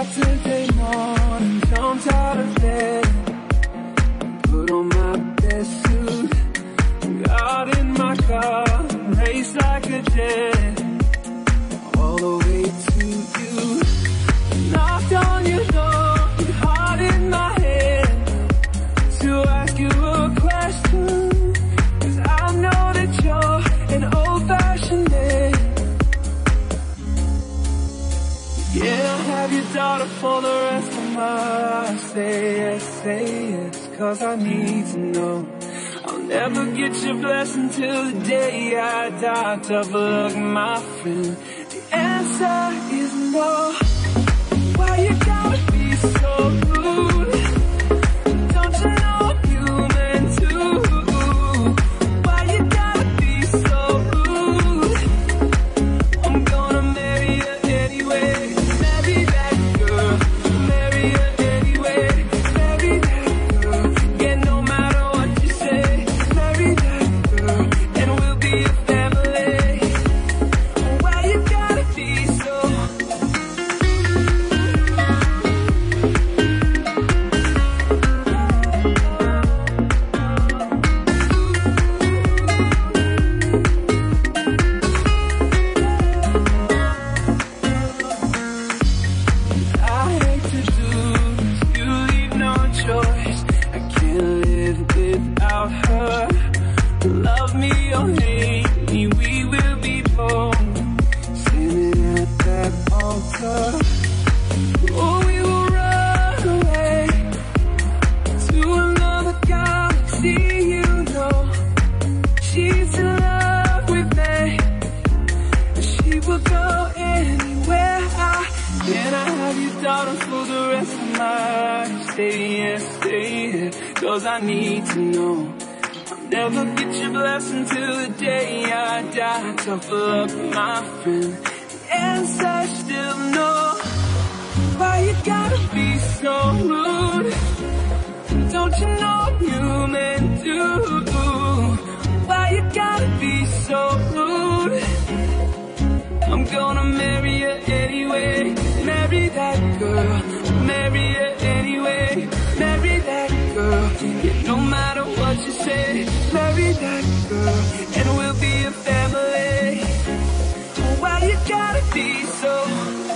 Until they know. cause I need to know. I'll never get your blessing till the day I die. Tough luck, my friend. The answer is no. stay here, stay here, cause I need to know. I'll never get your blessing till the day I die. Tough luck, my friend. And I still know why you gotta be so rude. Don't you know I'm human too? Why you gotta be so rude? I'm gonna marry you anyway. Marry that girl, marry her girl. Yeah, No matter what you say Marry that girl And we'll be a family. Why you gotta be so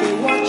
stay, I'll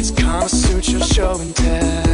It's Kama your show and tell.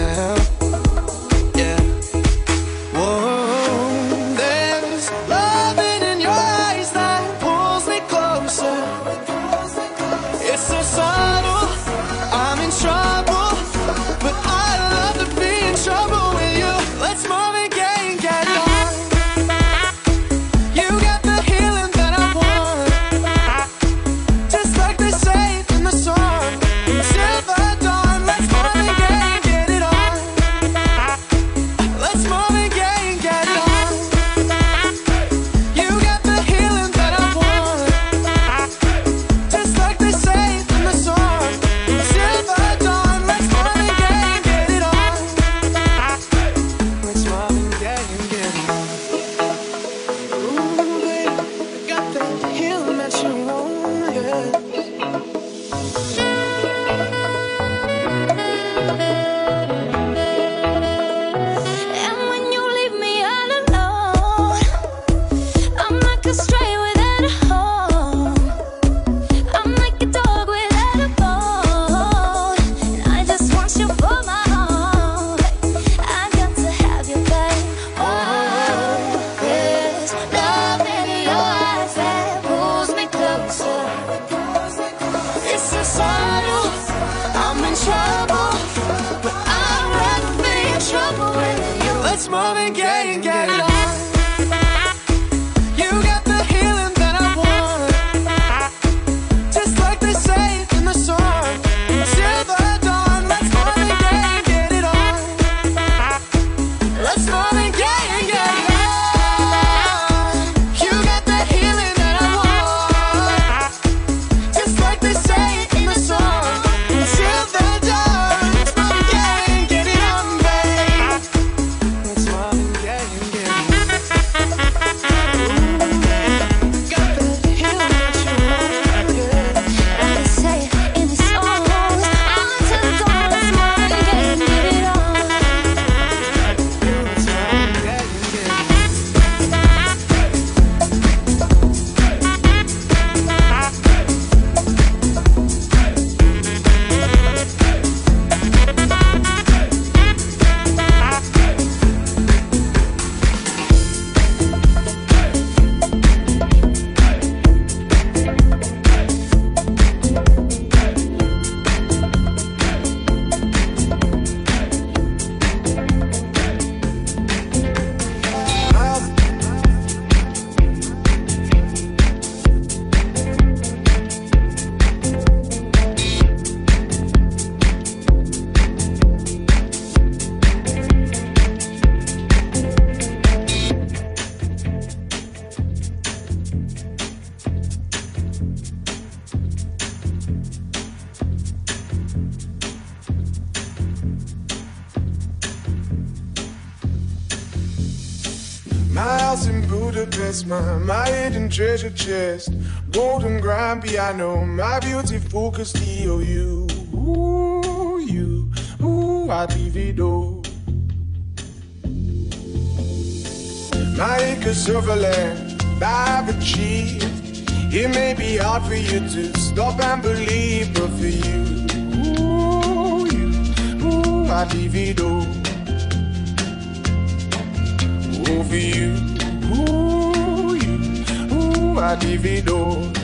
my, my hidden treasure chest. Golden grand piano, my beautiful Castillo. You, ooh, you, ooh, I divido. My acres of land I've achieved. It may be hard for you to stop and believe, but for you, ooh, you, ooh, I divido. Ooh, for you. adivinhou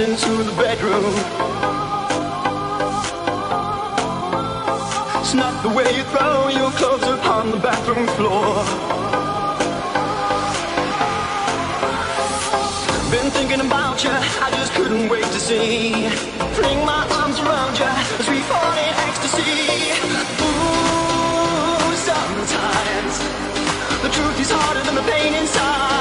into the bedroom. It's not the way you throw your clothes upon the bathroom floor. Been thinking about you, I just couldn't wait to see. Fling my arms around you as we fall in ecstasy. Ooh, sometimes the truth is harder than the pain inside.